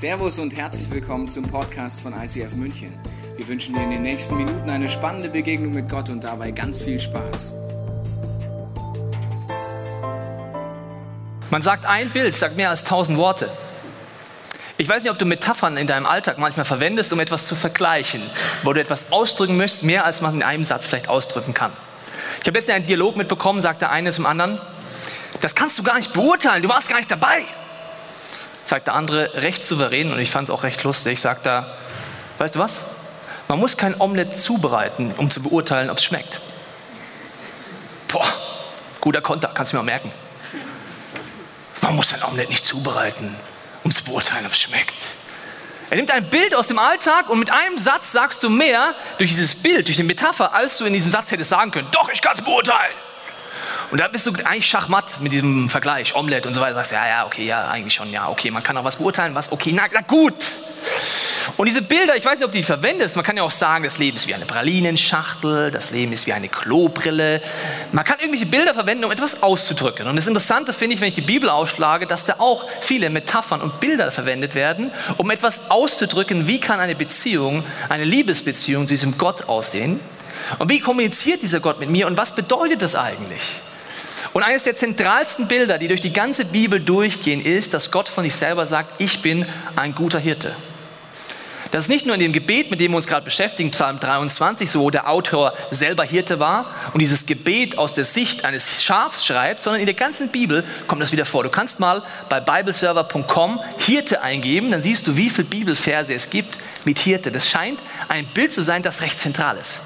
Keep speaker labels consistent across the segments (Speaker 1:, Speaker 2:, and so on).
Speaker 1: Servus und herzlich willkommen zum Podcast von ICF München. Wir wünschen dir in den nächsten Minuten eine spannende Begegnung mit Gott und dabei ganz viel Spaß.
Speaker 2: Man sagt, ein Bild sagt mehr als tausend Worte. Ich weiß nicht, ob du Metaphern in deinem Alltag manchmal verwendest, um etwas zu vergleichen, wo du etwas ausdrücken möchtest, mehr als man in einem Satz vielleicht ausdrücken kann. Ich habe letztens einen Dialog mitbekommen, sagt der eine zum anderen, das kannst du gar nicht beurteilen, du warst gar nicht dabei. Sagt der andere recht souverän und ich fand es auch recht lustig, sagt er, weißt du was? Man muss kein Omelett zubereiten, um zu beurteilen, ob es schmeckt. Boah, guter Konter, kannst du mir mal merken. Man muss ein Omelett nicht zubereiten, um zu beurteilen, ob es schmeckt. Er nimmt ein Bild aus dem Alltag und mit einem Satz sagst du mehr durch dieses Bild, durch die Metapher, als du in diesem Satz hättest sagen können. Doch, ich kann es beurteilen. Und dann bist du eigentlich schachmatt mit diesem Vergleich, Omelette und so weiter. Sagst ja, ja, okay, ja, eigentlich schon, ja, okay, man kann auch was beurteilen, was, okay, na, na gut. Und diese Bilder, ich weiß nicht, ob du die verwendest, man kann ja auch sagen, das Leben ist wie eine Pralinenschachtel, das Leben ist wie eine Klobrille. Man kann irgendwelche Bilder verwenden, um etwas auszudrücken. Und das Interessante finde ich, wenn ich die Bibel ausschlage, dass da auch viele Metaphern und Bilder verwendet werden, um etwas auszudrücken, wie kann eine Beziehung, eine Liebesbeziehung zu diesem Gott aussehen. Und wie kommuniziert dieser Gott mit mir und was bedeutet das eigentlich? Und eines der zentralsten Bilder, die durch die ganze Bibel durchgehen, ist, dass Gott von sich selber sagt, ich bin ein guter Hirte. Das ist nicht nur in dem Gebet, mit dem wir uns gerade beschäftigen, Psalm 23, so wo der Autor selber Hirte war und dieses Gebet aus der Sicht eines Schafs schreibt, sondern in der ganzen Bibel kommt das wieder vor. Du kannst mal bei bibleserver.com Hirte eingeben, dann siehst du, wie viele Bibelverse es gibt mit Hirte. Das scheint ein Bild zu sein, das recht zentral ist.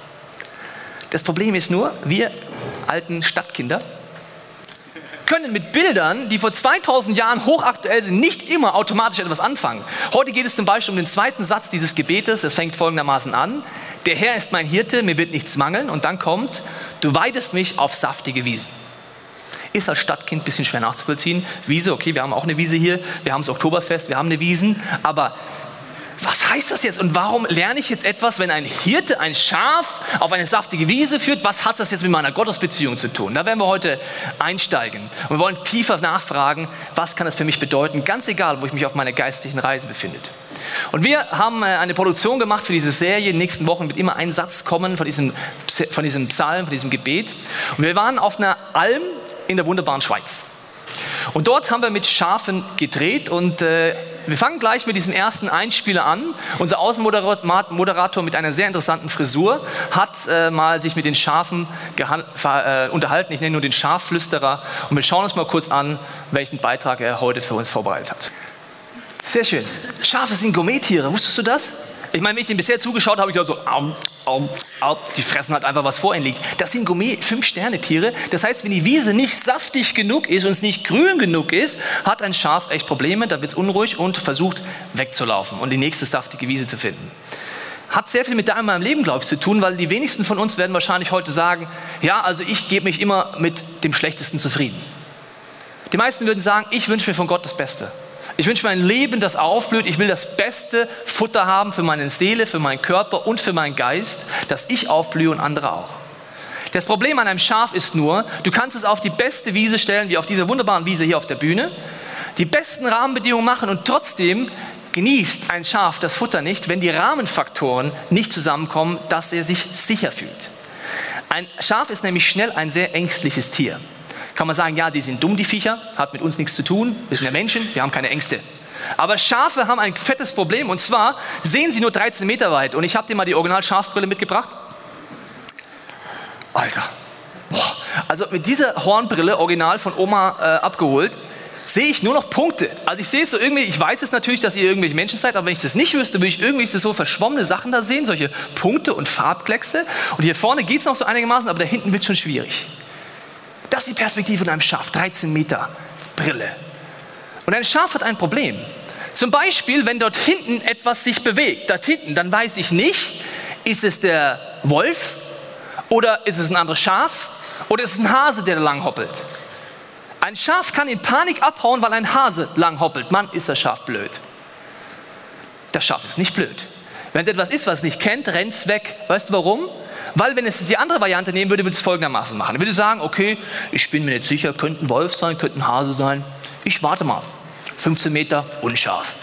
Speaker 2: Das Problem ist nur, wir alten Stadtkinder, können mit Bildern, die vor 2000 Jahren hochaktuell sind, nicht immer automatisch etwas anfangen. Heute geht es zum Beispiel um den zweiten Satz dieses Gebetes. Es fängt folgendermaßen an. Der Herr ist mein Hirte, mir wird nichts mangeln. Und dann kommt, du weidest mich auf saftige Wiesen. Ist als Stadtkind ein bisschen schwer nachzuvollziehen. Wiese, okay, wir haben auch eine Wiese hier. Wir haben das Oktoberfest, wir haben eine Wiesen. Aber was heißt das jetzt und warum lerne ich jetzt etwas, wenn ein Hirte ein Schaf auf eine saftige Wiese führt? Was hat das jetzt mit meiner Gottesbeziehung zu tun? Da werden wir heute einsteigen und wollen tiefer nachfragen, was kann das für mich bedeuten, ganz egal, wo ich mich auf meiner geistlichen Reise befinde. Und wir haben äh, eine Produktion gemacht für diese Serie. In den nächsten Wochen wird immer ein Satz kommen von diesem, von diesem Psalm, von diesem Gebet. Und wir waren auf einer Alm in der wunderbaren Schweiz. Und dort haben wir mit Schafen gedreht und äh, wir fangen gleich mit diesem ersten Einspieler an. Unser Außenmoderator mit einer sehr interessanten Frisur hat äh, mal sich mit den Schafen äh, unterhalten. Ich nenne nur den Schafflüsterer und wir schauen uns mal kurz an, welchen Beitrag er heute für uns vorbereitet hat. Sehr schön. Schafe sind Gourmettiere. Wusstest du das? Ich meine, wenn ich ihnen bisher zugeschaut habe, ich gedacht so, au, au, au, die fressen halt einfach, was vor ihnen liegt. Das sind Gourmet, Fünf-Sterne-Tiere. Das heißt, wenn die Wiese nicht saftig genug ist und es nicht grün genug ist, hat ein Schaf echt Probleme, da wird es unruhig und versucht wegzulaufen und die nächste saftige Wiese zu finden. Hat sehr viel mit deinem Leben, glaube ich, zu tun, weil die wenigsten von uns werden wahrscheinlich heute sagen, ja, also ich gebe mich immer mit dem Schlechtesten zufrieden. Die meisten würden sagen, ich wünsche mir von Gott das Beste. Ich wünsche mir ein Leben, das aufblüht. Ich will das beste Futter haben für meine Seele, für meinen Körper und für meinen Geist, dass ich aufblühe und andere auch. Das Problem an einem Schaf ist nur, du kannst es auf die beste Wiese stellen, wie auf dieser wunderbaren Wiese hier auf der Bühne, die besten Rahmenbedingungen machen und trotzdem genießt ein Schaf das Futter nicht, wenn die Rahmenfaktoren nicht zusammenkommen, dass er sich sicher fühlt. Ein Schaf ist nämlich schnell ein sehr ängstliches Tier kann man sagen, ja, die sind dumm, die Viecher, hat mit uns nichts zu tun, wir sind ja Menschen, wir haben keine Ängste. Aber Schafe haben ein fettes Problem und zwar sehen sie nur 13 Meter weit. Und ich habe dir mal die Original-Schafsbrille mitgebracht. Alter, Boah. also mit dieser Hornbrille, original von Oma äh, abgeholt, sehe ich nur noch Punkte. Also ich sehe jetzt so irgendwie, ich weiß es natürlich, dass ihr irgendwelche Menschen seid, aber wenn ich das nicht wüsste, würde ich irgendwelche so verschwommene Sachen da sehen, solche Punkte und Farbkleckse. Und hier vorne geht es noch so einigermaßen, aber da hinten wird es schon schwierig. Das ist die Perspektive von einem Schaf, 13 Meter Brille. Und ein Schaf hat ein Problem. Zum Beispiel, wenn dort hinten etwas sich bewegt, dort hinten, dann weiß ich nicht, ist es der Wolf oder ist es ein anderes Schaf oder ist es ein Hase, der da lang hoppelt. Ein Schaf kann in Panik abhauen, weil ein Hase lang hoppelt. Mann, ist das Schaf blöd. Das Schaf ist nicht blöd. Wenn es etwas ist, was es nicht kennt, rennt es weg. Weißt du warum? Weil wenn es die andere Variante nehmen würde, würde es folgendermaßen machen. Ich würde sagen, okay, ich bin mir nicht sicher, könnte ein Wolf sein, könnte ein Hase sein. Ich warte mal. 15 Meter, unscharf.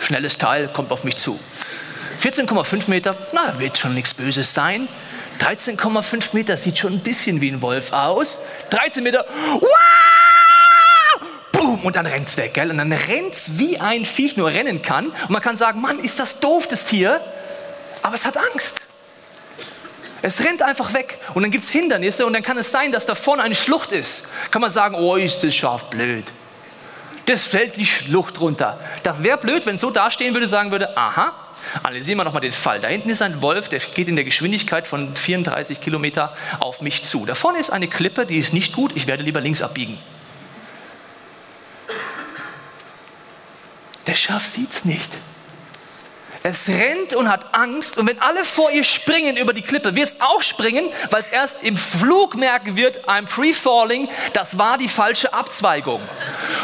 Speaker 2: schnelles Teil, kommt auf mich zu. 14,5 Meter, na, wird schon nichts Böses sein. 13,5 Meter sieht schon ein bisschen wie ein Wolf aus. 13 Meter, wow! Boom, und dann rennt's weg, gell? Und dann rennt's wie ein Viech nur rennen kann. Und man kann sagen, Mann, ist das doof, das Tier. Aber es hat Angst. Es rennt einfach weg und dann gibt es Hindernisse und dann kann es sein, dass da vorne eine Schlucht ist. Kann man sagen, oh, ist das Schaf blöd. Das fällt die Schlucht runter. Das wäre blöd, wenn es so dastehen würde, sagen würde, aha, analysieren wir nochmal den Fall. Da hinten ist ein Wolf, der geht in der Geschwindigkeit von 34 Kilometer auf mich zu. Da vorne ist eine Klippe, die ist nicht gut, ich werde lieber links abbiegen. Der Schaf sieht es nicht. Es rennt und hat Angst und wenn alle vor ihr springen über die Klippe, wird es auch springen, weil es erst im Flug merken wird, I'm free falling, das war die falsche Abzweigung.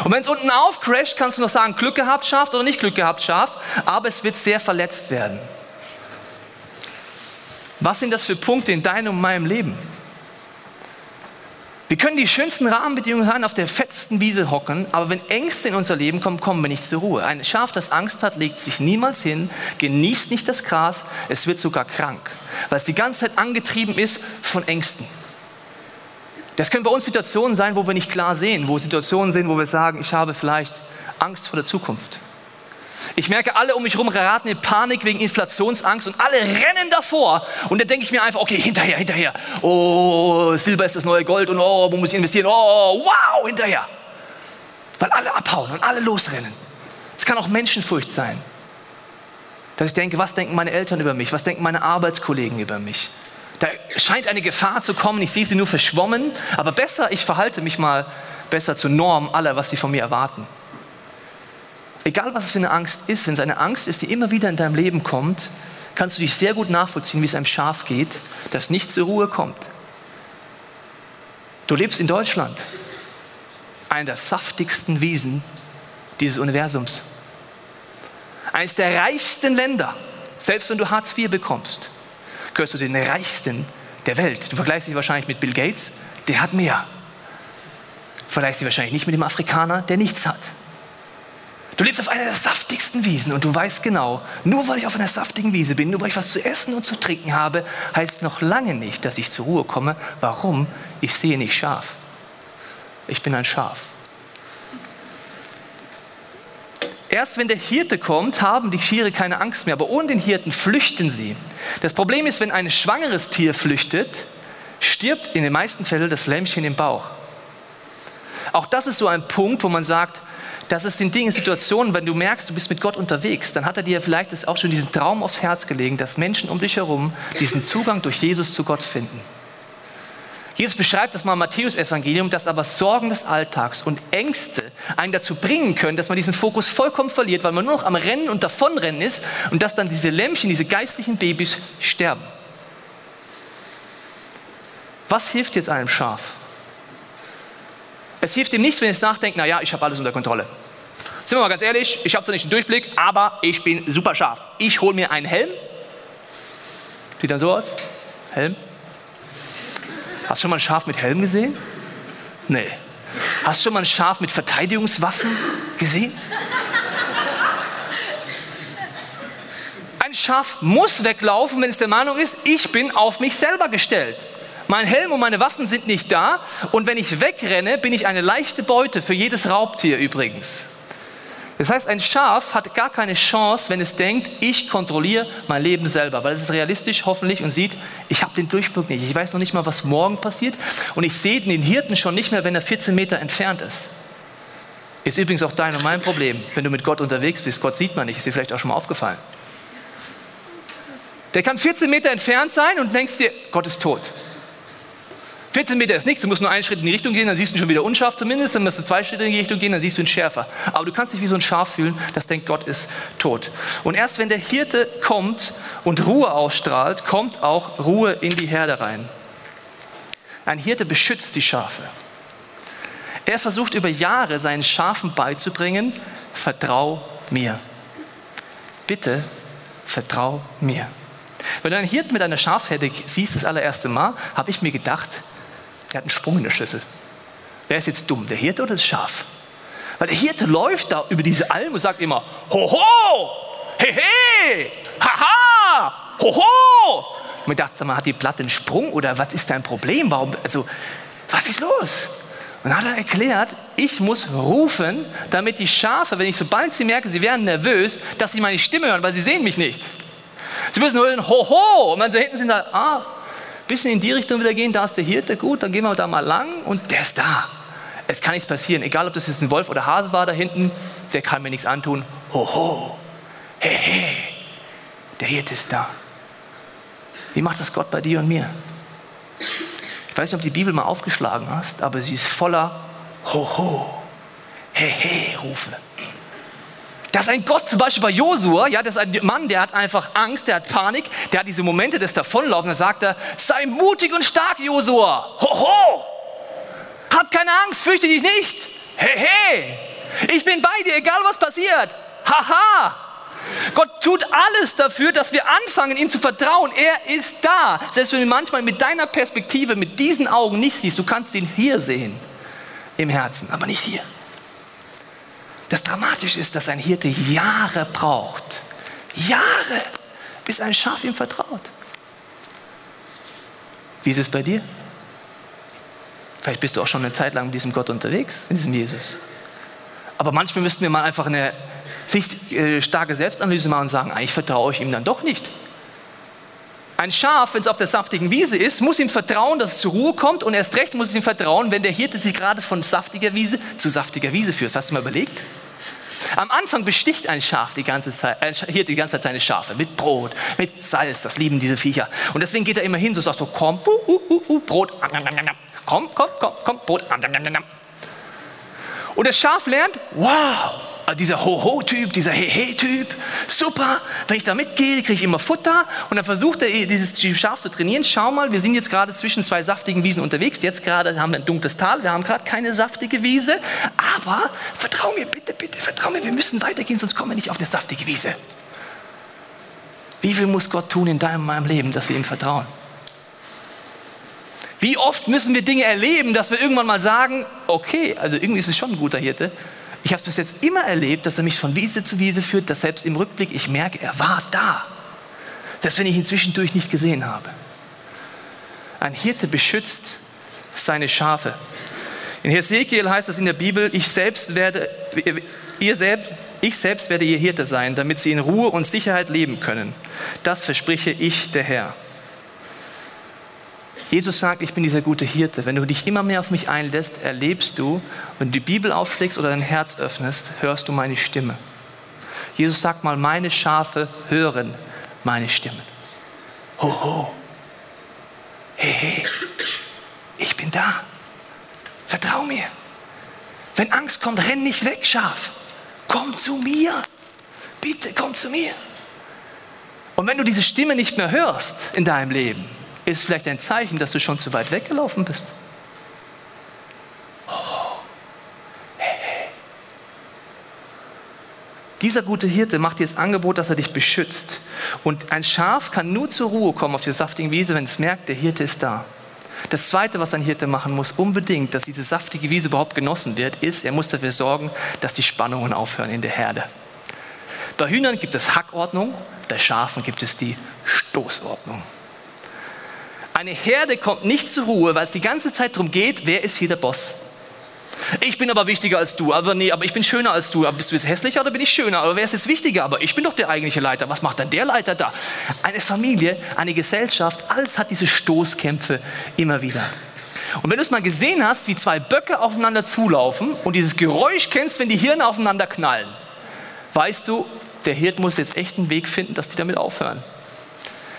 Speaker 2: Und wenn es unten aufcrasht, kannst du noch sagen, Glück gehabt, Schaf oder nicht Glück gehabt, Schaf, aber es wird sehr verletzt werden. Was sind das für Punkte in deinem und meinem Leben? Wir können die schönsten Rahmenbedingungen haben, auf der fettesten Wiese hocken, aber wenn Ängste in unser Leben kommen, kommen wir nicht zur Ruhe. Ein Schaf, das Angst hat, legt sich niemals hin, genießt nicht das Gras, es wird sogar krank, weil es die ganze Zeit angetrieben ist von Ängsten. Das können bei uns Situationen sein, wo wir nicht klar sehen, wo Situationen sind, wo wir sagen, ich habe vielleicht Angst vor der Zukunft. Ich merke, alle um mich herum geraten in Panik wegen Inflationsangst und alle rennen davor. Und dann denke ich mir einfach, okay, hinterher, hinterher. Oh, Silber ist das neue Gold und oh, wo muss ich investieren? Oh, wow, hinterher. Weil alle abhauen und alle losrennen. Es kann auch Menschenfurcht sein. Dass ich denke, was denken meine Eltern über mich? Was denken meine Arbeitskollegen über mich? Da scheint eine Gefahr zu kommen, ich sehe sie nur verschwommen, aber besser, ich verhalte mich mal besser zur Norm aller, was sie von mir erwarten. Egal was es für eine Angst ist, wenn es eine Angst ist, die immer wieder in deinem Leben kommt, kannst du dich sehr gut nachvollziehen, wie es einem Schaf geht, das nicht zur Ruhe kommt. Du lebst in Deutschland, einer der saftigsten Wiesen dieses Universums. Eines der reichsten Länder, selbst wenn du Hartz IV bekommst, gehörst du den reichsten der Welt. Du vergleichst dich wahrscheinlich mit Bill Gates, der hat mehr. Vergleichst dich wahrscheinlich nicht mit dem Afrikaner, der nichts hat. Du lebst auf einer der saftigsten Wiesen und du weißt genau, nur weil ich auf einer saftigen Wiese bin, nur weil ich was zu essen und zu trinken habe, heißt noch lange nicht, dass ich zur Ruhe komme. Warum? Ich sehe nicht scharf. Ich bin ein Schaf. Erst wenn der Hirte kommt, haben die Tiere keine Angst mehr, aber ohne den Hirten flüchten sie. Das Problem ist, wenn ein schwangeres Tier flüchtet, stirbt in den meisten Fällen das Lämmchen im Bauch. Auch das ist so ein Punkt, wo man sagt, das ist in Dingen, Situationen, wenn du merkst, du bist mit Gott unterwegs, dann hat er dir vielleicht auch schon diesen Traum aufs Herz gelegt, dass Menschen um dich herum diesen Zugang durch Jesus zu Gott finden. Jesus beschreibt das mal im Matthäus-Evangelium, dass aber Sorgen des Alltags und Ängste einen dazu bringen können, dass man diesen Fokus vollkommen verliert, weil man nur noch am Rennen und Davonrennen ist und dass dann diese Lämmchen, diese geistlichen Babys sterben. Was hilft jetzt einem Schaf? Es hilft ihm nicht, wenn es nachdenkt, naja, ich habe alles unter Kontrolle. Sind wir mal ganz ehrlich, ich habe zwar nicht den Durchblick, aber ich bin super scharf. Ich hole mir einen Helm. Sieht dann so aus. Helm. Hast du schon mal ein Schaf mit Helm gesehen? Nee. Hast du schon mal ein Schaf mit Verteidigungswaffen gesehen? Ein Schaf muss weglaufen, wenn es der Meinung ist, ich bin auf mich selber gestellt. Mein Helm und meine Waffen sind nicht da und wenn ich wegrenne, bin ich eine leichte Beute für jedes Raubtier übrigens. Das heißt, ein Schaf hat gar keine Chance, wenn es denkt, ich kontrolliere mein Leben selber, weil es ist realistisch hoffentlich und sieht, ich habe den Durchblick nicht. Ich weiß noch nicht mal, was morgen passiert und ich sehe den Hirten schon nicht mehr, wenn er 14 Meter entfernt ist. Ist übrigens auch dein und mein Problem, wenn du mit Gott unterwegs bist. Gott sieht man nicht, ist dir vielleicht auch schon mal aufgefallen. Der kann 14 Meter entfernt sein und denkst dir, Gott ist tot. 14 Meter ist nichts, du musst nur einen Schritt in die Richtung gehen, dann siehst du schon wieder unscharf zumindest, dann musst du zwei Schritte in die Richtung gehen, dann siehst du ihn schärfer. Aber du kannst dich wie so ein Schaf fühlen, das denkt, Gott ist tot. Und erst wenn der Hirte kommt und Ruhe ausstrahlt, kommt auch Ruhe in die Herde rein. Ein Hirte beschützt die Schafe. Er versucht über Jahre seinen Schafen beizubringen, vertrau mir. Bitte vertrau mir. Wenn du einen Hirten mit einer Schafsherde siehst, das allererste Mal, habe ich mir gedacht, der hat einen Sprung in der Schlüssel. Wer ist jetzt dumm, der Hirte oder das Schaf? Weil der Hirte läuft da über diese Alm und sagt immer, hoho, hehe, haha, hoho. Und ich dachte, hat die Platte einen Sprung oder was ist dein Problem? Warum, also, was ist los? Und dann hat er erklärt, ich muss rufen, damit die Schafe, wenn ich sobald sie merken, sie werden nervös, dass sie meine Stimme hören, weil sie sehen mich nicht. Sie müssen hören, hoho. Und wenn sie hinten sind, da, ah, bisschen in die Richtung wieder gehen, da ist der Hirte, gut, dann gehen wir da mal lang und der ist da. Es kann nichts passieren, egal ob das jetzt ein Wolf oder Hase war da hinten, der kann mir nichts antun. Hoho, he, he, der Hirte ist da. Wie macht das Gott bei dir und mir? Ich weiß nicht, ob du die Bibel mal aufgeschlagen hast, aber sie ist voller Hoho, he, he, Rufe. Das ist ein Gott, zum Beispiel bei Josua, ja, das ist ein Mann, der hat einfach Angst, der hat Panik, der hat diese Momente des Davonlaufens, da sagt er, sei mutig und stark, Josua. Hoho! Hab keine Angst, fürchte dich nicht. Hey, hey, ich bin bei dir, egal was passiert. Haha! Gott tut alles dafür, dass wir anfangen, ihm zu vertrauen. Er ist da. Selbst wenn du manchmal mit deiner Perspektive, mit diesen Augen nicht siehst, du kannst ihn hier sehen, im Herzen, aber nicht hier. Das Dramatische ist, dass ein Hirte Jahre braucht. Jahre, bis ein Schaf ihm vertraut. Wie ist es bei dir? Vielleicht bist du auch schon eine Zeit lang mit diesem Gott unterwegs, mit diesem Jesus. Aber manchmal müssten wir mal einfach eine sich, äh, starke Selbstanalyse machen und sagen, eigentlich vertraue ich ihm dann doch nicht. Ein Schaf, wenn es auf der saftigen Wiese ist, muss ihm vertrauen, dass es zur Ruhe kommt und erst recht muss es ihm vertrauen, wenn der Hirte sich gerade von saftiger Wiese zu saftiger Wiese führt. Hast du mal überlegt? Am Anfang besticht ein Schaf die ganze Zeit, ein Hirte die ganze Zeit seine Schafe mit Brot, mit Salz, das lieben diese Viecher. Und deswegen geht er immer hin, so sagt so, komm, uh, uh, uh, uh Brot, komm, komm, komm, komm, Brot, und das Schaf lernt, wow, dieser Ho-Ho-Typ, dieser He-He-Typ, super, wenn ich da mitgehe, kriege ich immer Futter und dann versucht er, dieses Schaf zu trainieren. Schau mal, wir sind jetzt gerade zwischen zwei saftigen Wiesen unterwegs, jetzt gerade haben wir ein dunkles Tal, wir haben gerade keine saftige Wiese, aber vertrau mir, bitte, bitte, vertrau mir, wir müssen weitergehen, sonst kommen wir nicht auf eine saftige Wiese. Wie viel muss Gott tun in deinem meinem Leben, dass wir ihm vertrauen? Wie oft müssen wir Dinge erleben, dass wir irgendwann mal sagen, okay, also irgendwie ist es schon ein guter Hirte. Ich habe es bis jetzt immer erlebt, dass er mich von Wiese zu Wiese führt, dass selbst im Rückblick ich merke, er war da. Selbst wenn ich ihn zwischendurch nicht gesehen habe. Ein Hirte beschützt seine Schafe. In Hesekiel heißt es in der Bibel, ich selbst werde, ihr selbst, ich selbst werde ihr Hirte sein, damit sie in Ruhe und Sicherheit leben können. Das verspreche ich, der Herr. Jesus sagt, ich bin dieser gute Hirte. Wenn du dich immer mehr auf mich einlässt, erlebst du, wenn du die Bibel aufschlägst oder dein Herz öffnest, hörst du meine Stimme. Jesus sagt mal, meine Schafe hören meine Stimme. Ho, ho. Hey, hey. Ich bin da. Vertrau mir. Wenn Angst kommt, renn nicht weg, Schaf. Komm zu mir. Bitte, komm zu mir. Und wenn du diese Stimme nicht mehr hörst in deinem Leben, ist vielleicht ein Zeichen, dass du schon zu weit weggelaufen bist. Oh. Dieser gute Hirte macht dir das Angebot, dass er dich beschützt. Und ein Schaf kann nur zur Ruhe kommen auf der saftigen Wiese, wenn es merkt, der Hirte ist da. Das Zweite, was ein Hirte machen muss, unbedingt, dass diese saftige Wiese überhaupt genossen wird, ist, er muss dafür sorgen, dass die Spannungen aufhören in der Herde. Bei Hühnern gibt es Hackordnung, bei Schafen gibt es die Stoßordnung. Eine Herde kommt nicht zur Ruhe, weil es die ganze Zeit darum geht, wer ist hier der Boss? Ich bin aber wichtiger als du, aber nee, aber ich bin schöner als du. Aber bist du jetzt hässlicher oder bin ich schöner? Aber wer ist jetzt wichtiger? Aber ich bin doch der eigentliche Leiter. Was macht dann der Leiter da? Eine Familie, eine Gesellschaft, alles hat diese Stoßkämpfe immer wieder. Und wenn du es mal gesehen hast, wie zwei Böcke aufeinander zulaufen und dieses Geräusch kennst, wenn die Hirne aufeinander knallen, weißt du, der Hirt muss jetzt echt einen Weg finden, dass die damit aufhören.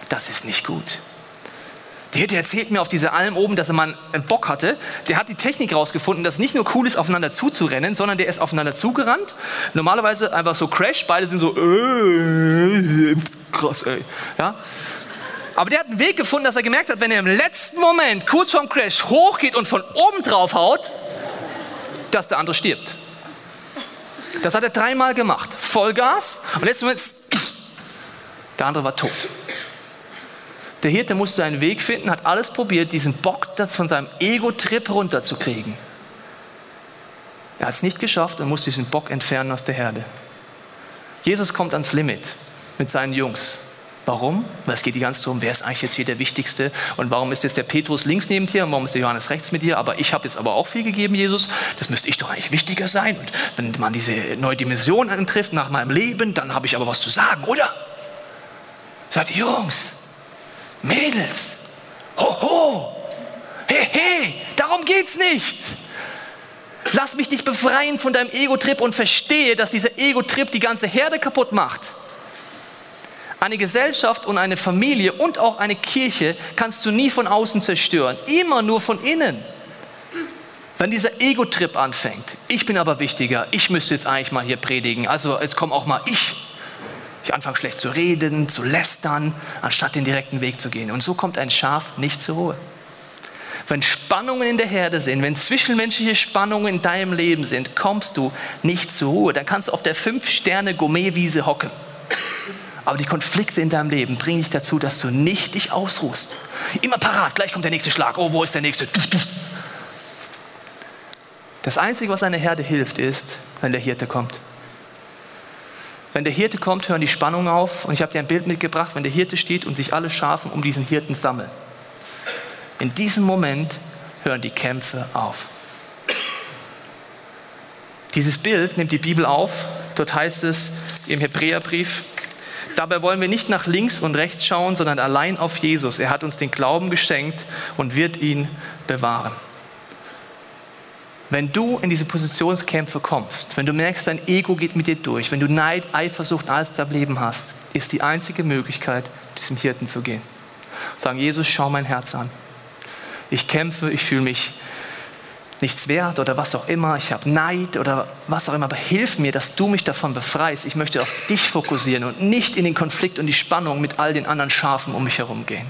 Speaker 2: Das ist nicht gut. Der, der erzählt mir auf dieser Alm oben, dass er mal einen Bock hatte. Der hat die Technik rausgefunden, dass es nicht nur cool ist, aufeinander zuzurennen, sondern der ist aufeinander zugerannt. Normalerweise einfach so Crash, beide sind so, äh, krass, ey. Ja? Aber der hat einen Weg gefunden, dass er gemerkt hat, wenn er im letzten Moment, kurz vorm Crash, hochgeht und von oben drauf haut, dass der andere stirbt. Das hat er dreimal gemacht. Vollgas. Und letzten Moment, der andere war tot. Der Hirte musste einen Weg finden, hat alles probiert, diesen Bock das von seinem Ego-Trip runterzukriegen. Er hat es nicht geschafft und muss diesen Bock entfernen aus der Herde. Jesus kommt ans Limit mit seinen Jungs. Warum? Weil es geht die ganze Zeit darum, wer ist eigentlich jetzt hier der Wichtigste und warum ist jetzt der Petrus links neben dir und warum ist der Johannes rechts mit dir? Aber ich habe jetzt aber auch viel gegeben, Jesus. Das müsste ich doch eigentlich wichtiger sein. Und wenn man diese neue Dimension antrifft nach meinem Leben, dann habe ich aber was zu sagen, oder? Sagt Jungs, Mädels, hoho, hey, darum geht's nicht. Lass mich dich befreien von deinem Ego-Trip und verstehe, dass dieser Ego-Trip die ganze Herde kaputt macht. Eine Gesellschaft und eine Familie und auch eine Kirche kannst du nie von außen zerstören, immer nur von innen. Wenn dieser Ego-Trip anfängt, ich bin aber wichtiger, ich müsste jetzt eigentlich mal hier predigen, also jetzt komm auch mal ich. Ich anfange schlecht zu reden, zu lästern, anstatt den direkten Weg zu gehen. Und so kommt ein Schaf nicht zur Ruhe. Wenn Spannungen in der Herde sind, wenn zwischenmenschliche Spannungen in deinem Leben sind, kommst du nicht zur Ruhe. Dann kannst du auf der Fünf-Sterne-Gourmet-Wiese hocken. Aber die Konflikte in deinem Leben bringen dich dazu, dass du nicht dich ausruhst. Immer parat, gleich kommt der nächste Schlag. Oh, wo ist der nächste? Das Einzige, was einer Herde hilft, ist, wenn der Hirte kommt. Wenn der Hirte kommt, hören die Spannungen auf. Und ich habe dir ein Bild mitgebracht, wenn der Hirte steht und sich alle Schafen um diesen Hirten sammeln. In diesem Moment hören die Kämpfe auf. Dieses Bild nimmt die Bibel auf. Dort heißt es im Hebräerbrief, Dabei wollen wir nicht nach links und rechts schauen, sondern allein auf Jesus. Er hat uns den Glauben geschenkt und wird ihn bewahren. Wenn du in diese Positionskämpfe kommst, wenn du merkst, dein Ego geht mit dir durch, wenn du Neid, Eifersucht, alles da Leben hast, ist die einzige Möglichkeit, diesem Hirten zu gehen. Sagen, Jesus, schau mein Herz an. Ich kämpfe, ich fühle mich nichts wert oder was auch immer, ich habe Neid oder was auch immer, aber hilf mir, dass du mich davon befreist. Ich möchte auf dich fokussieren und nicht in den Konflikt und die Spannung mit all den anderen Schafen um mich herum gehen.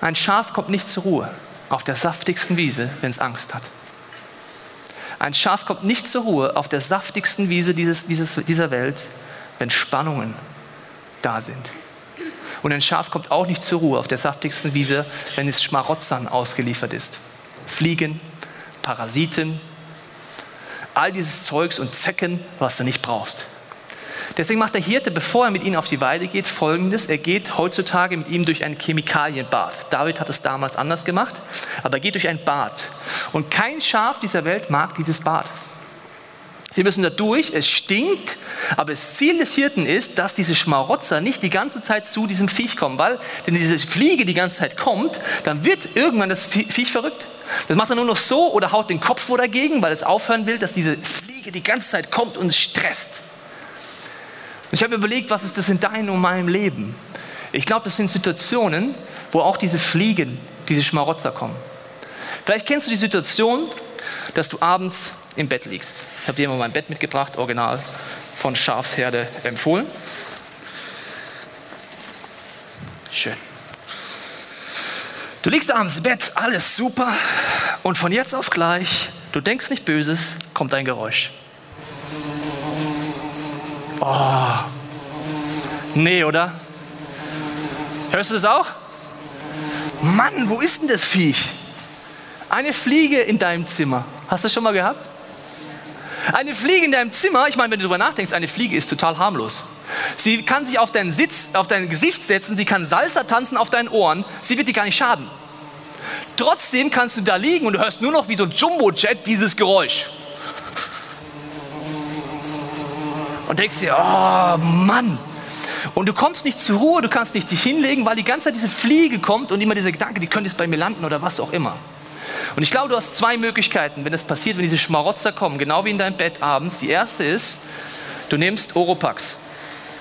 Speaker 2: Ein Schaf kommt nicht zur Ruhe auf der saftigsten Wiese, wenn es Angst hat. Ein Schaf kommt nicht zur Ruhe auf der saftigsten Wiese dieses, dieses, dieser Welt, wenn Spannungen da sind. Und ein Schaf kommt auch nicht zur Ruhe auf der saftigsten Wiese, wenn es Schmarotzern ausgeliefert ist. Fliegen, Parasiten, all dieses Zeugs und Zecken, was du nicht brauchst. Deswegen macht der Hirte, bevor er mit ihnen auf die Weide geht, folgendes. Er geht heutzutage mit ihm durch ein Chemikalienbad. David hat es damals anders gemacht, aber er geht durch ein Bad. Und kein Schaf dieser Welt mag dieses Bad. Sie müssen da durch, es stinkt, aber das Ziel des Hirten ist, dass diese Schmarotzer nicht die ganze Zeit zu diesem Viech kommen, weil wenn diese Fliege die ganze Zeit kommt, dann wird irgendwann das Viech verrückt. Das macht er nur noch so oder haut den Kopf vor dagegen, weil es aufhören will, dass diese Fliege die ganze Zeit kommt und stresst. Ich habe überlegt, was ist das in deinem und meinem Leben? Ich glaube, das sind Situationen, wo auch diese Fliegen, diese Schmarotzer kommen. Vielleicht kennst du die Situation, dass du abends im Bett liegst. Ich habe dir immer mein Bett mitgebracht, original von Schafsherde empfohlen. Schön. Du liegst abends im Bett, alles super. Und von jetzt auf gleich, du denkst nicht Böses, kommt ein Geräusch. Oh. Nee, oder? Hörst du das auch? Mann, wo ist denn das Viech? Eine Fliege in deinem Zimmer. Hast du das schon mal gehabt? Eine Fliege in deinem Zimmer, ich meine, wenn du darüber nachdenkst, eine Fliege ist total harmlos. Sie kann sich auf deinen Sitz, auf dein Gesicht setzen, sie kann Salsa tanzen auf deinen Ohren, sie wird dir gar nicht schaden. Trotzdem kannst du da liegen und du hörst nur noch wie so ein Jumbo-Jet dieses Geräusch. Und denkst dir, oh Mann. Und du kommst nicht zur Ruhe, du kannst nicht dich hinlegen, weil die ganze Zeit diese Fliege kommt und immer dieser Gedanke, die könnte jetzt bei mir landen oder was auch immer. Und ich glaube, du hast zwei Möglichkeiten, wenn das passiert, wenn diese Schmarotzer kommen, genau wie in deinem Bett abends. Die erste ist, du nimmst Oropax.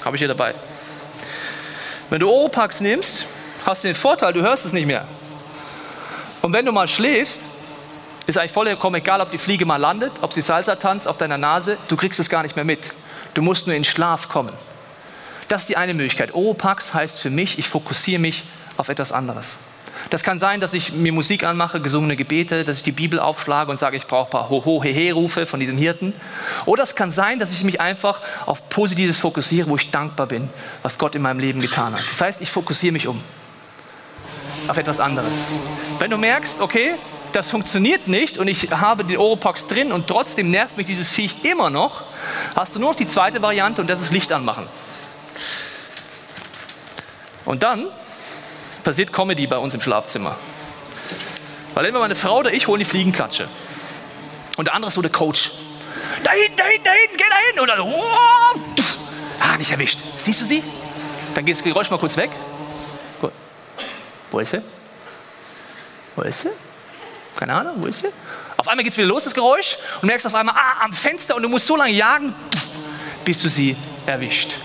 Speaker 2: Habe ich hier dabei. Wenn du Oropax nimmst, hast du den Vorteil, du hörst es nicht mehr. Und wenn du mal schläfst, ist eigentlich vollkommen egal, ob die Fliege mal landet, ob sie Salsa tanzt auf deiner Nase, du kriegst es gar nicht mehr mit. Du musst nur in Schlaf kommen. Das ist die eine Möglichkeit. Oropax heißt für mich, ich fokussiere mich auf etwas anderes. Das kann sein, dass ich mir Musik anmache, gesungene Gebete, dass ich die Bibel aufschlage und sage, ich brauche ein paar Ho-Ho-He-He-Rufe von diesem Hirten. Oder es kann sein, dass ich mich einfach auf Positives fokussiere, wo ich dankbar bin, was Gott in meinem Leben getan hat. Das heißt, ich fokussiere mich um auf etwas anderes. Wenn du merkst, okay, das funktioniert nicht und ich habe den Oropax drin und trotzdem nervt mich dieses Viech immer noch, hast du nur noch die zweite Variante und das ist Licht anmachen. Und dann passiert Comedy bei uns im Schlafzimmer. Weil immer meine Frau oder ich holen die Fliegenklatsche. Und der andere ist so der Coach. Da hinten, da hinten, da hinten, geh da hin. Und dann, oh, ah, nicht erwischt. Siehst du sie? Dann geht das Geräusch mal kurz weg. Gut. Wo ist sie? Wo ist sie? Keine Ahnung, wo ist sie? Auf einmal geht es wieder los, das Geräusch. Und merkst auf einmal, ah, am Fenster. Und du musst so lange jagen, bis du sie erwischt.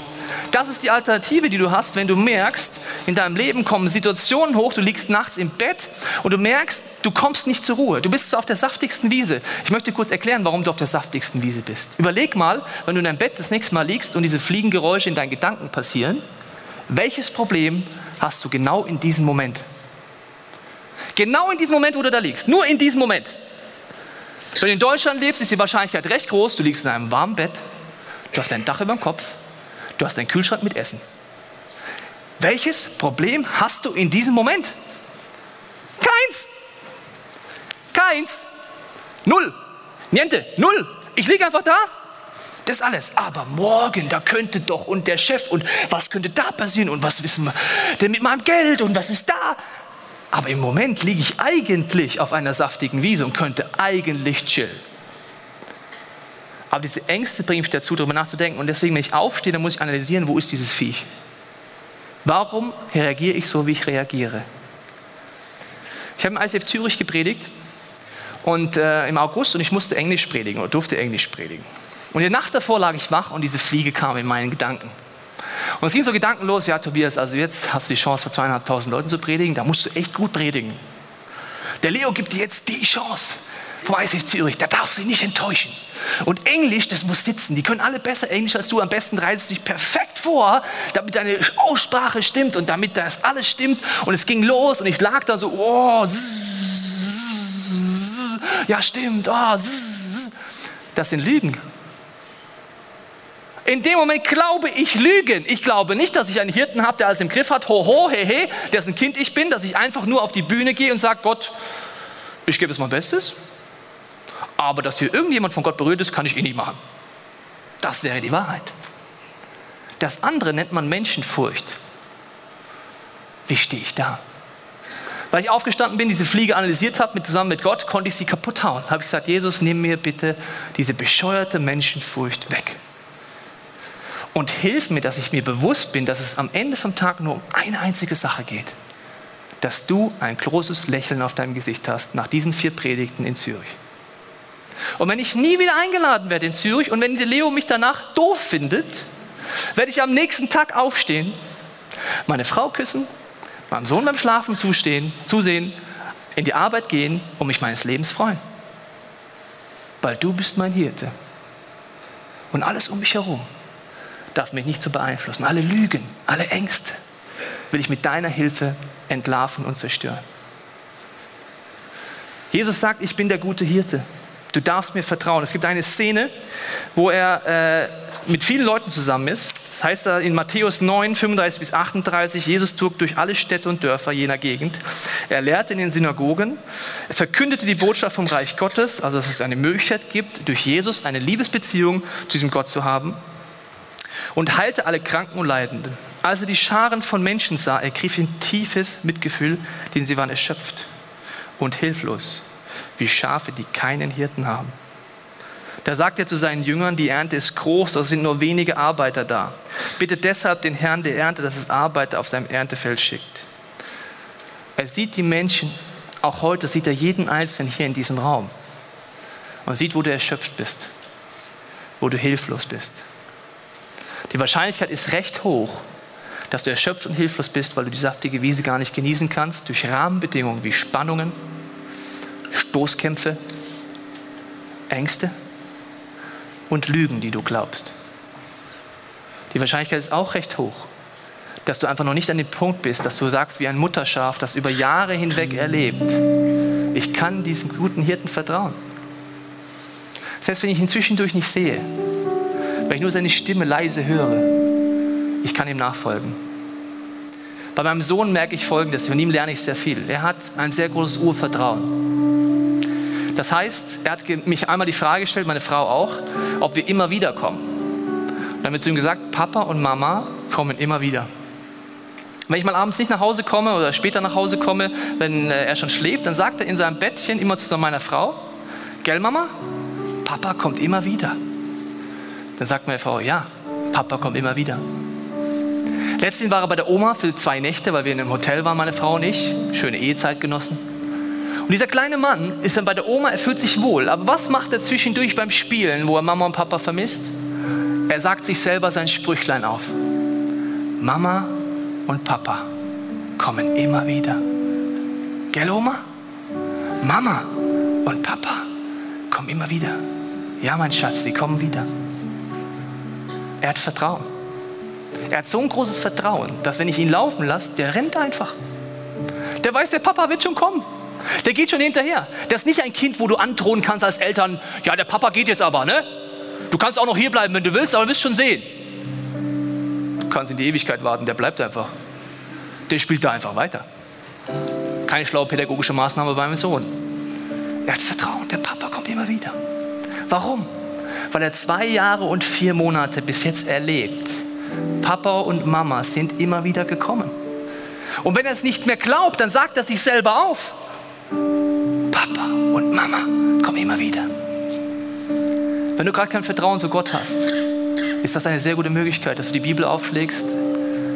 Speaker 2: Das ist die Alternative, die du hast, wenn du merkst, in deinem Leben kommen Situationen hoch, du liegst nachts im Bett und du merkst, du kommst nicht zur Ruhe. Du bist auf der saftigsten Wiese. Ich möchte kurz erklären, warum du auf der saftigsten Wiese bist. Überleg mal, wenn du in deinem Bett das nächste Mal liegst und diese Fliegengeräusche in deinen Gedanken passieren, welches Problem hast du genau in diesem Moment? Genau in diesem Moment, wo du da liegst. Nur in diesem Moment. Wenn du in Deutschland lebst, ist die Wahrscheinlichkeit recht groß, du liegst in einem warmen Bett, du hast ein Dach über dem Kopf, Du hast einen Kühlschrank mit Essen. Welches Problem hast du in diesem Moment? Keins. Keins. Null. Niente. Null. Ich liege einfach da. Das alles. Aber morgen, da könnte doch und der Chef und was könnte da passieren und was wissen wir denn mit meinem Geld und was ist da? Aber im Moment liege ich eigentlich auf einer saftigen Wiese und könnte eigentlich chillen. Aber diese Ängste bringen mich dazu, darüber nachzudenken. Und deswegen, wenn ich aufstehe, dann muss ich analysieren, wo ist dieses Viech? Warum reagiere ich so, wie ich reagiere? Ich habe im ICF Zürich gepredigt und äh, im August und ich musste Englisch predigen oder durfte Englisch predigen. Und der Nacht davor lag ich wach und diese Fliege kam in meinen Gedanken. Und es ging so gedankenlos, ja Tobias, also jetzt hast du die Chance vor zweieinhalbtausend Leuten zu predigen, da musst du echt gut predigen. Der Leo gibt dir jetzt die Chance vom ICF Zürich, der darf sie nicht enttäuschen. Und Englisch, das muss sitzen. Die können alle besser Englisch als du. Am besten reizt dich perfekt vor, damit deine Aussprache stimmt und damit das alles stimmt. Und es ging los und ich lag da so, oh, ja stimmt, oh, das sind Lügen. In dem Moment glaube ich Lügen. Ich glaube nicht, dass ich einen Hirten habe, der alles im Griff hat, ho, ho, he, he, der ist ein Kind ich bin, dass ich einfach nur auf die Bühne gehe und sage, Gott, ich gebe es mein Bestes aber dass hier irgendjemand von Gott berührt ist, kann ich eh nicht machen. Das wäre die Wahrheit. Das andere nennt man Menschenfurcht. Wie stehe ich da? Weil ich aufgestanden bin, diese Fliege analysiert habe, mit, zusammen mit Gott, konnte ich sie kaputt hauen. Habe ich gesagt, Jesus, nimm mir bitte diese bescheuerte Menschenfurcht weg. Und hilf mir, dass ich mir bewusst bin, dass es am Ende vom Tag nur um eine einzige Sache geht. Dass du ein großes Lächeln auf deinem Gesicht hast nach diesen vier Predigten in Zürich. Und wenn ich nie wieder eingeladen werde in Zürich und wenn der Leo mich danach doof findet, werde ich am nächsten Tag aufstehen, meine Frau küssen, meinem Sohn beim Schlafen zustehen, zusehen, in die Arbeit gehen und mich meines Lebens freuen. Weil du bist mein Hirte. Und alles um mich herum darf mich nicht so beeinflussen. Alle Lügen, alle Ängste will ich mit deiner Hilfe entlarven und zerstören. Jesus sagt, ich bin der gute Hirte. Du darfst mir vertrauen. Es gibt eine Szene, wo er äh, mit vielen Leuten zusammen ist. Das heißt da in Matthäus 9, 35 bis 38, Jesus zog durch alle Städte und Dörfer jener Gegend. Er lehrte in den Synagogen, er verkündete die Botschaft vom Reich Gottes, also dass es eine Möglichkeit gibt, durch Jesus eine Liebesbeziehung zu diesem Gott zu haben und heilte alle Kranken und Leidenden. Als er die Scharen von Menschen sah, ergriff ihn tiefes Mitgefühl, denn sie waren erschöpft und hilflos wie Schafe, die keinen Hirten haben. Da sagt er zu seinen Jüngern, die Ernte ist groß, es sind nur wenige Arbeiter da. Bitte deshalb den Herrn der Ernte, dass es Arbeiter auf seinem Erntefeld schickt. Er sieht die Menschen, auch heute sieht er jeden Einzelnen hier in diesem Raum und sieht, wo du erschöpft bist, wo du hilflos bist. Die Wahrscheinlichkeit ist recht hoch, dass du erschöpft und hilflos bist, weil du die saftige Wiese gar nicht genießen kannst, durch Rahmenbedingungen wie Spannungen, Stoßkämpfe, Ängste und Lügen, die du glaubst. Die Wahrscheinlichkeit ist auch recht hoch, dass du einfach noch nicht an dem Punkt bist, dass du sagst, wie ein Mutterschaf, das über Jahre hinweg erlebt, ich kann diesem guten Hirten vertrauen. Selbst wenn ich ihn zwischendurch nicht sehe, wenn ich nur seine Stimme leise höre, ich kann ihm nachfolgen. Bei meinem Sohn merke ich Folgendes, von ihm lerne ich sehr viel. Er hat ein sehr großes Urvertrauen. Das heißt, er hat mich einmal die Frage gestellt, meine Frau auch, ob wir immer wieder kommen. dann haben wir zu ihm gesagt, Papa und Mama kommen immer wieder. Wenn ich mal abends nicht nach Hause komme oder später nach Hause komme, wenn äh, er schon schläft, dann sagt er in seinem Bettchen immer zu meiner Frau, gell Mama, Papa kommt immer wieder. Dann sagt meine Frau, ja, Papa kommt immer wieder. Letztens war er bei der Oma für zwei Nächte, weil wir in einem Hotel waren, meine Frau und ich. Schöne Ehezeit genossen. Und dieser kleine Mann ist dann bei der Oma, er fühlt sich wohl. Aber was macht er zwischendurch beim Spielen, wo er Mama und Papa vermisst? Er sagt sich selber sein Sprüchlein auf. Mama und Papa kommen immer wieder. Gell, Oma? Mama und Papa kommen immer wieder. Ja, mein Schatz, sie kommen wieder. Er hat Vertrauen. Er hat so ein großes Vertrauen, dass wenn ich ihn laufen lasse, der rennt einfach. Der weiß, der Papa wird schon kommen. Der geht schon hinterher. Der ist nicht ein Kind, wo du androhen kannst als Eltern, ja, der Papa geht jetzt aber, ne? Du kannst auch noch hier bleiben, wenn du willst, aber du wirst schon sehen. Du kannst in die Ewigkeit warten, der bleibt einfach. Der spielt da einfach weiter. Keine schlaue pädagogische Maßnahme bei meinem Sohn. Er hat Vertrauen, der Papa kommt immer wieder. Warum? Weil er zwei Jahre und vier Monate bis jetzt erlebt. Papa und Mama sind immer wieder gekommen. Und wenn er es nicht mehr glaubt, dann sagt er sich selber auf. Papa und Mama kommen immer wieder. Wenn du gerade kein Vertrauen zu Gott hast, ist das eine sehr gute Möglichkeit, dass du die Bibel aufschlägst,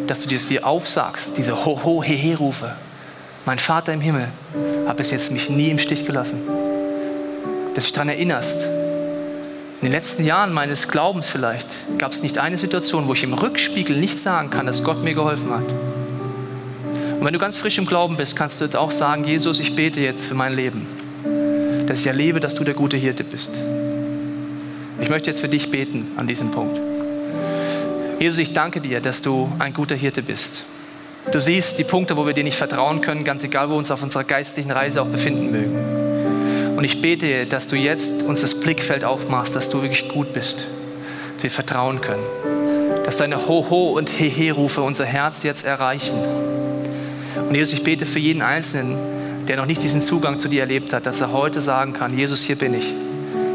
Speaker 2: dass du dir aufsagst, diese Ho-Ho-He-He-Rufe. Mein Vater im Himmel hat bis jetzt mich nie im Stich gelassen. Dass du dich daran erinnerst, in den letzten Jahren meines Glaubens vielleicht gab es nicht eine Situation, wo ich im Rückspiegel nicht sagen kann, dass Gott mir geholfen hat. Und wenn du ganz frisch im Glauben bist, kannst du jetzt auch sagen, Jesus, ich bete jetzt für mein Leben, dass ich erlebe, dass du der gute Hirte bist. Ich möchte jetzt für dich beten an diesem Punkt. Jesus, ich danke dir, dass du ein guter Hirte bist. Du siehst die Punkte, wo wir dir nicht vertrauen können, ganz egal, wo wir uns auf unserer geistlichen Reise auch befinden mögen. Und ich bete, dass du jetzt uns das Blickfeld aufmachst, dass du wirklich gut bist, dass wir vertrauen können, dass deine Ho-Ho und He-He-Rufe unser Herz jetzt erreichen und Jesus, ich bete für jeden Einzelnen, der noch nicht diesen Zugang zu dir erlebt hat, dass er heute sagen kann, Jesus, hier bin ich.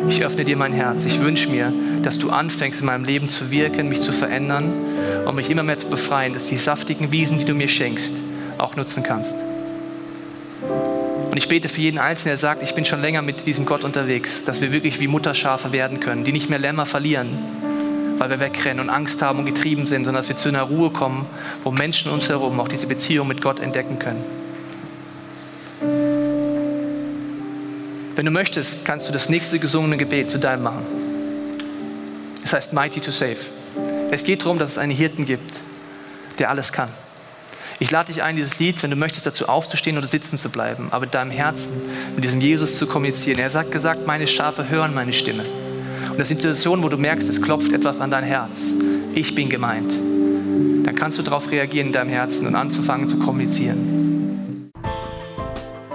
Speaker 2: Ich öffne dir mein Herz. Ich wünsche mir, dass du anfängst, in meinem Leben zu wirken, mich zu verändern und mich immer mehr zu befreien, dass die saftigen Wiesen, die du mir schenkst, auch nutzen kannst. Und ich bete für jeden Einzelnen, der sagt, ich bin schon länger mit diesem Gott unterwegs, dass wir wirklich wie Mutterschafe werden können, die nicht mehr Lämmer verlieren, weil wir wegrennen und Angst haben und getrieben sind, sondern dass wir zu einer Ruhe kommen, wo Menschen uns herum auch diese Beziehung mit Gott entdecken können. Wenn du möchtest, kannst du das nächste gesungene Gebet zu deinem machen. Es heißt Mighty to Save. Es geht darum, dass es einen Hirten gibt, der alles kann. Ich lade dich ein, dieses Lied, wenn du möchtest, dazu aufzustehen oder sitzen zu bleiben, aber mit deinem Herzen mit diesem Jesus zu kommunizieren. Er hat gesagt, meine Schafe hören meine Stimme. Und das sind Situationen, wo du merkst, es klopft etwas an dein Herz. Ich bin gemeint. Dann kannst du darauf reagieren in deinem Herzen und anzufangen zu kommunizieren.